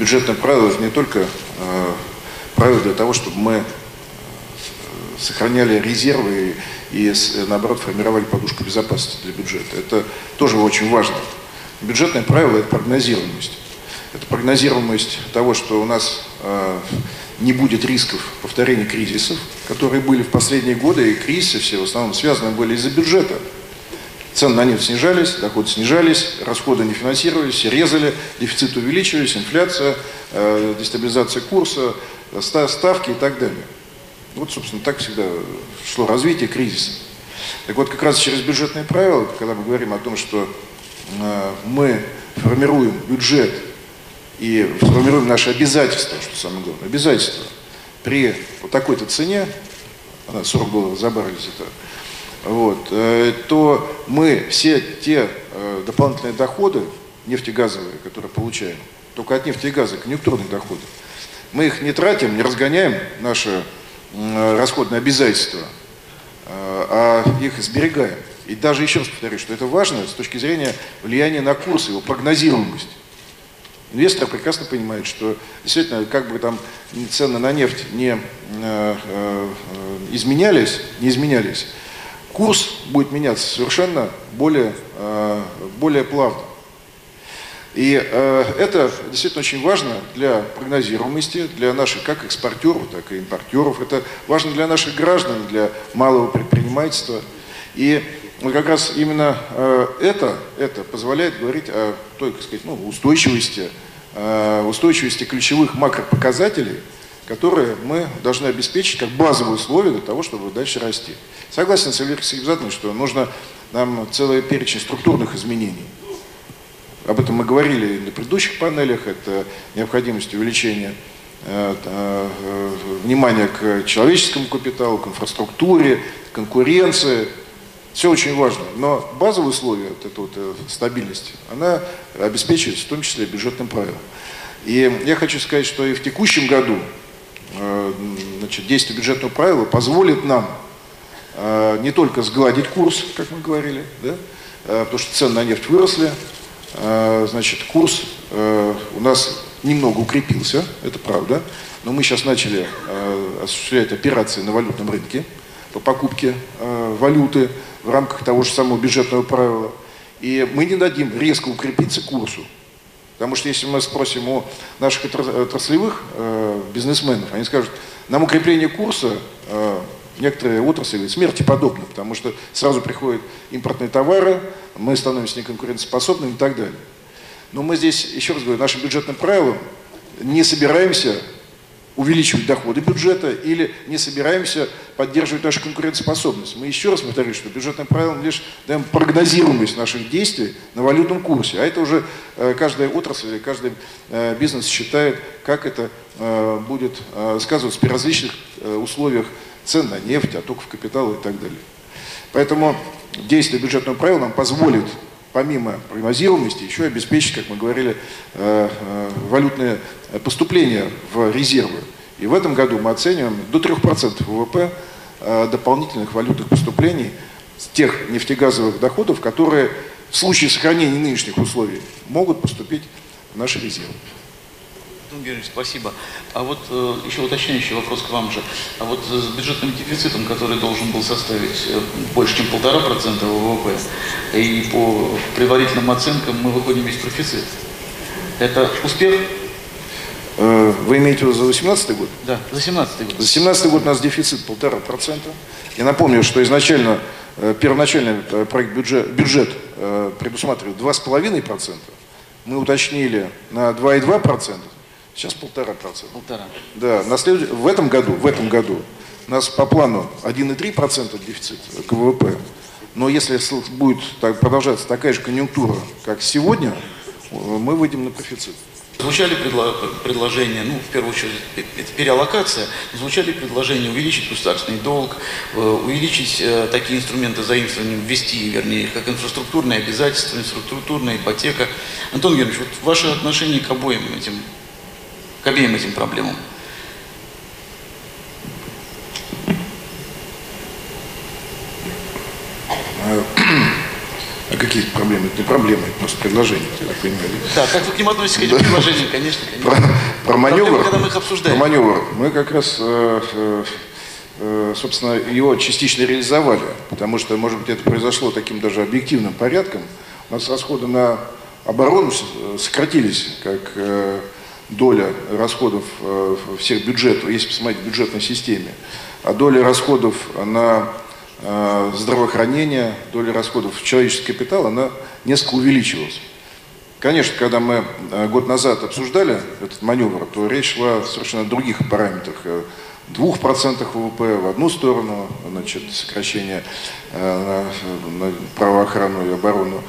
бюджетное правило это не только правило для того, чтобы мы сохраняли резервы и, наоборот, формировали подушку безопасности для бюджета. Это тоже очень важно. Бюджетное правило – это прогнозируемость. Это прогнозируемость того, что у нас э, не будет рисков повторения кризисов, которые были в последние годы, и кризисы все в основном связаны были из-за бюджета. Цены на нефть снижались, доходы снижались, расходы не финансировались, резали, дефицит увеличивались, инфляция, э, дестабилизация курса, ставки и так далее. Вот, собственно, так всегда шло развитие кризиса. Так вот, как раз через бюджетные правила, когда мы говорим о том, что э, мы формируем бюджет и формируем наши обязательства, что самое главное, обязательства при вот такой-то цене, она 40 долларов за баррель вот, э, то мы все те э, дополнительные доходы нефтегазовые, которые получаем, только от нефти и газа, конъюнктурные доходы, мы их не тратим, не разгоняем наши расходные обязательства, а, а их сберегаем. И даже еще раз повторюсь, что это важно с точки зрения влияния на курс, его прогнозируемость. Инвесторы прекрасно понимают, что действительно, как бы там цены на нефть не э, э, изменялись, не изменялись, курс будет меняться совершенно более, э, более плавно. И э, это действительно очень важно для прогнозируемости, для наших как экспортеров, так и импортеров. Это важно для наших граждан, для малого предпринимательства. И вот как раз именно э, это, это позволяет говорить о той, так сказать, ну, устойчивости, устойчивости ключевых макропоказателей, которые мы должны обеспечить как базовые условия для того, чтобы дальше расти. Согласен с Ильей Сергеевичем, что нужно нам целый перечень структурных изменений. Об этом мы говорили на предыдущих панелях. Это необходимость увеличения э, э, внимания к человеческому капиталу, к инфраструктуре, конкуренции. Все очень важно. Но базовые условия вот этой вот э, стабильности, она обеспечивается в том числе бюджетным правилом. И я хочу сказать, что и в текущем году значит, действие бюджетного правила позволит нам не только сгладить курс, как мы говорили, да, потому что цены на нефть выросли, значит, курс э, у нас немного укрепился, это правда, но мы сейчас начали э, осуществлять операции на валютном рынке по покупке э, валюты в рамках того же самого бюджетного правила. И мы не дадим резко укрепиться курсу. Потому что если мы спросим у наших отраслевых бизнесменов, они скажут, нам укрепление курса некоторые отрасли смерти подобно, потому что сразу приходят импортные товары, мы становимся неконкурентоспособными и так далее. Но мы здесь, еще раз говорю, нашим бюджетным правилам не собираемся увеличивать доходы бюджета или не собираемся поддерживать нашу конкурентоспособность. Мы еще раз повторюсь, что бюджетным правилам лишь даем прогнозируемость наших действий на валютном курсе. А это уже э, каждая отрасль или каждый э, бизнес считает, как это э, будет сказываться при различных условиях цен на нефть, оттоков капитала и так далее. Поэтому действие бюджетного правила нам позволит, помимо прогнозируемости, еще обеспечить, как мы говорили, э, э, валютные поступления в резервы. И в этом году мы оцениваем до 3% ВВП э, дополнительных валютных поступлений с тех нефтегазовых доходов, которые в случае сохранения нынешних условий могут поступить в наши резервы. Антон Георгиевич, спасибо. А вот э, еще уточняющий вопрос к вам же. А вот с бюджетным дефицитом, который должен был составить э, больше, чем полтора процента ВВП, и по предварительным оценкам мы выходим весь профицит. Это успех? Э, вы имеете в виду за 2018 год? Да, за 2017 год. За 2017 год у нас дефицит полтора процента. Я напомню, что изначально, э, первоначальный проект бюджет, бюджет предусматривал 2,5%. Мы уточнили на 2,2%. Сейчас полтора процента. Полтора. Да, на след... в этом году, в этом году у нас по плану 1,3% дефицит к ВВП. Но если будет так, продолжаться такая же конъюнктура, как сегодня, мы выйдем на профицит. Звучали предло предложения, ну, в первую очередь, это переаллокация, звучали предложения увеличить государственный долг, э, увеличить э, такие инструменты заимствования, ввести, вернее, как инфраструктурные обязательства, инфраструктурная ипотека. Антон Георгиевич, вот ваше отношение к обоим этим к обеим этим проблемам. А какие проблемы? это не проблема, это просто предложение, я так понимаю. Да, как вы к ним относитесь, к этим предложениям, конечно, Про, конечно. про маневр, Проблема, когда мы их про обсуждаем. маневр, мы как раз, э, э, собственно, его частично реализовали, потому что, может быть, это произошло таким даже объективным порядком. У нас расходы на оборону э, сократились, как э, доля расходов э, всех бюджетов, если посмотреть в бюджетной системе, а доля расходов на э, здравоохранение, доля расходов в человеческий капитал, она несколько увеличивалась. Конечно, когда мы э, год назад обсуждали этот маневр, то речь шла о совершенно других параметрах. Э, 2% ВВП в одну сторону, значит, сокращение на, правоохрану и оборону,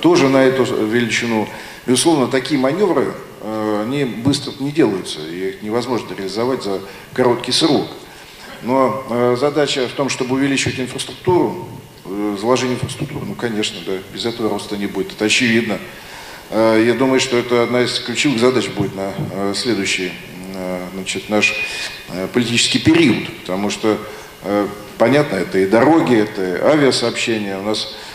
тоже на эту величину. Безусловно, такие маневры, э, они быстро не делаются, их невозможно реализовать за короткий срок. Но э, задача в том, чтобы увеличивать инфраструктуру, э, заложение инфраструктуры, ну, конечно, да, без этого роста не будет, это очевидно. Э, я думаю, что это одна из ключевых задач будет на э, следующий э, значит, наш э, политический период, потому что, э, понятно, это и дороги, это и авиасообщение, у нас Э,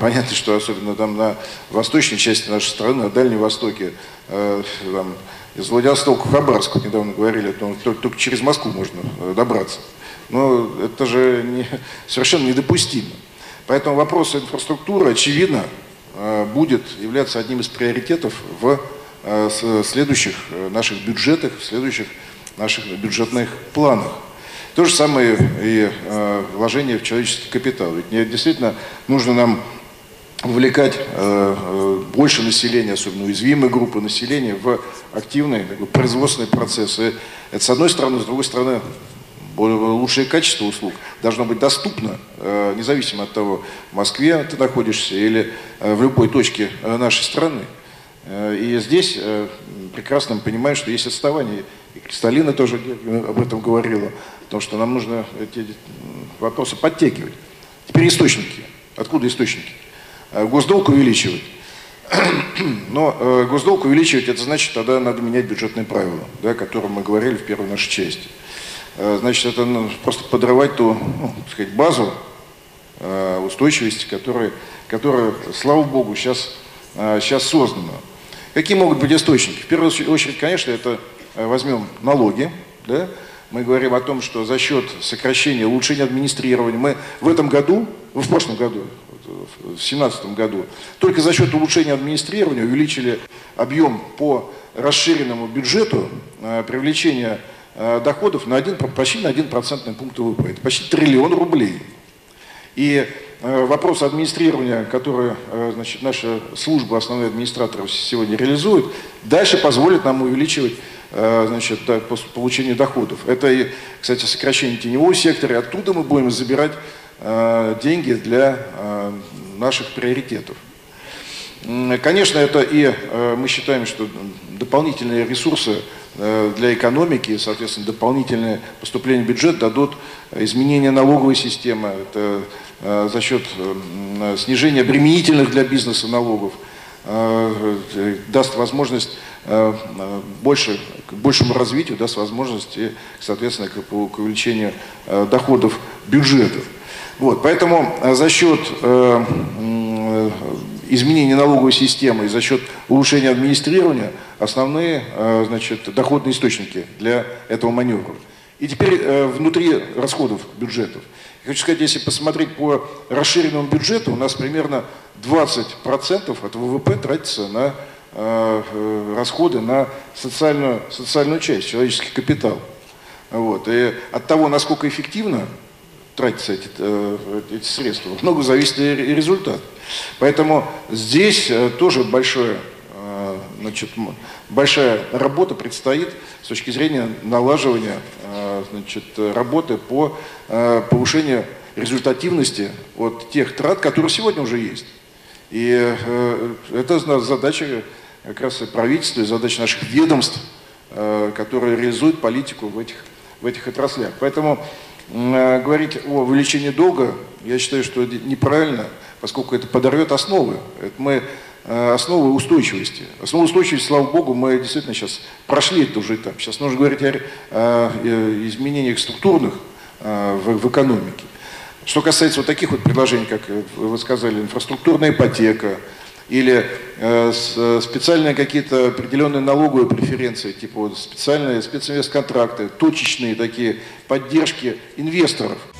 Понятно, что особенно там на восточной части нашей страны, на Дальнем Востоке, э, там, из Владивостока в Хабаровск, недавно говорили, то только, только через Москву можно э, добраться. Но это же не, совершенно недопустимо. Поэтому вопрос инфраструктуры, очевидно, э, будет являться одним из приоритетов в э, следующих э, наших бюджетах, в следующих наших бюджетных планах. То же самое и э, вложение в человеческий капитал. Ведь действительно нужно нам вовлекать э, э, больше населения, особенно уязвимые группы населения, в активные бы, производственные процессы. Это с одной стороны, с другой стороны, лучшее качество услуг должно быть доступно, независимо от того, в Москве ты находишься или в любой точке нашей страны. Э, И здесь э, прекрасно мы понимаем, что есть отставание. И Кристалина тоже об этом говорила, потому что нам нужно эти вопросы подтягивать. Теперь источники. Откуда источники? Э, Госдолг увеличивать. Но госдолг увеличивать, это значит, тогда надо менять бюджетные правила, да, о котором мы говорили в первой нашей части. Значит, это ну, просто подрывать ту, ну, так сказать, базу устойчивости, которая, которая, слава богу, сейчас, сейчас создана. Какие могут быть источники? В первую очередь, конечно, это э, возьмем налоги, да, мы говорим о том, что за счет сокращения, улучшения администрирования, мы в этом году, в прошлом году, в 2017 году, только за счет улучшения администрирования увеличили объем по расширенному бюджету э, привлечения э, доходов на один, почти на 1 процентный пункт ВВП. Это почти триллион рублей. И э, вопрос администрирования, который э, значит, наша служба, основной администратор сегодня реализует, дальше позволит нам увеличивать э, значит, получение доходов. Это, и, кстати, сокращение теневого сектора. Оттуда мы будем забирать деньги для наших приоритетов. Конечно, это и мы считаем, что дополнительные ресурсы для экономики, соответственно, дополнительные поступления в бюджет дадут изменение налоговой системы, это э, за счет э, снижения обременительных для бизнеса налогов, э, э, даст возможность э, э, больше, к большему развитию, даст возможность, соответственно, к, увеличению э, доходов бюджетов. Вот, поэтому э, за счет э, э, изменения налоговой системы и за счет улучшения администрирования основные э, значит, доходные источники для этого маневра. И теперь э, внутри расходов бюджетов. Хочу сказать, если посмотреть по расширенному бюджету, у нас примерно 20% от ВВП тратится на э, расходы на социальную, социальную часть, человеческий капитал. Вот. И от того, насколько эффективно тратятся эти, эти средства, много зависит и результат. Поэтому здесь э, тоже большое, э, значит, большая работа предстоит с точки зрения налаживания э, значит, работы по повышению результативности от тех трат, которые сегодня уже есть. И это задача как раз и правительства, и задача наших ведомств, которые реализуют политику в этих, в этих отраслях. Поэтому говорить о увеличении долга, я считаю, что неправильно, поскольку это подорвет основы. Это мы э, основы устойчивости. Основы устойчивости, слава богу, мы действительно сейчас прошли этот уже этап. Сейчас нужно говорить о э, изменениях структурных э, в, экономике. Что касается вот таких вот предложений, как вы сказали, инфраструктурная ипотека, или специальные какие-то определенные налоговые преференции, типа вот специальные специнвестконтракты, точечные такие поддержки инвесторов –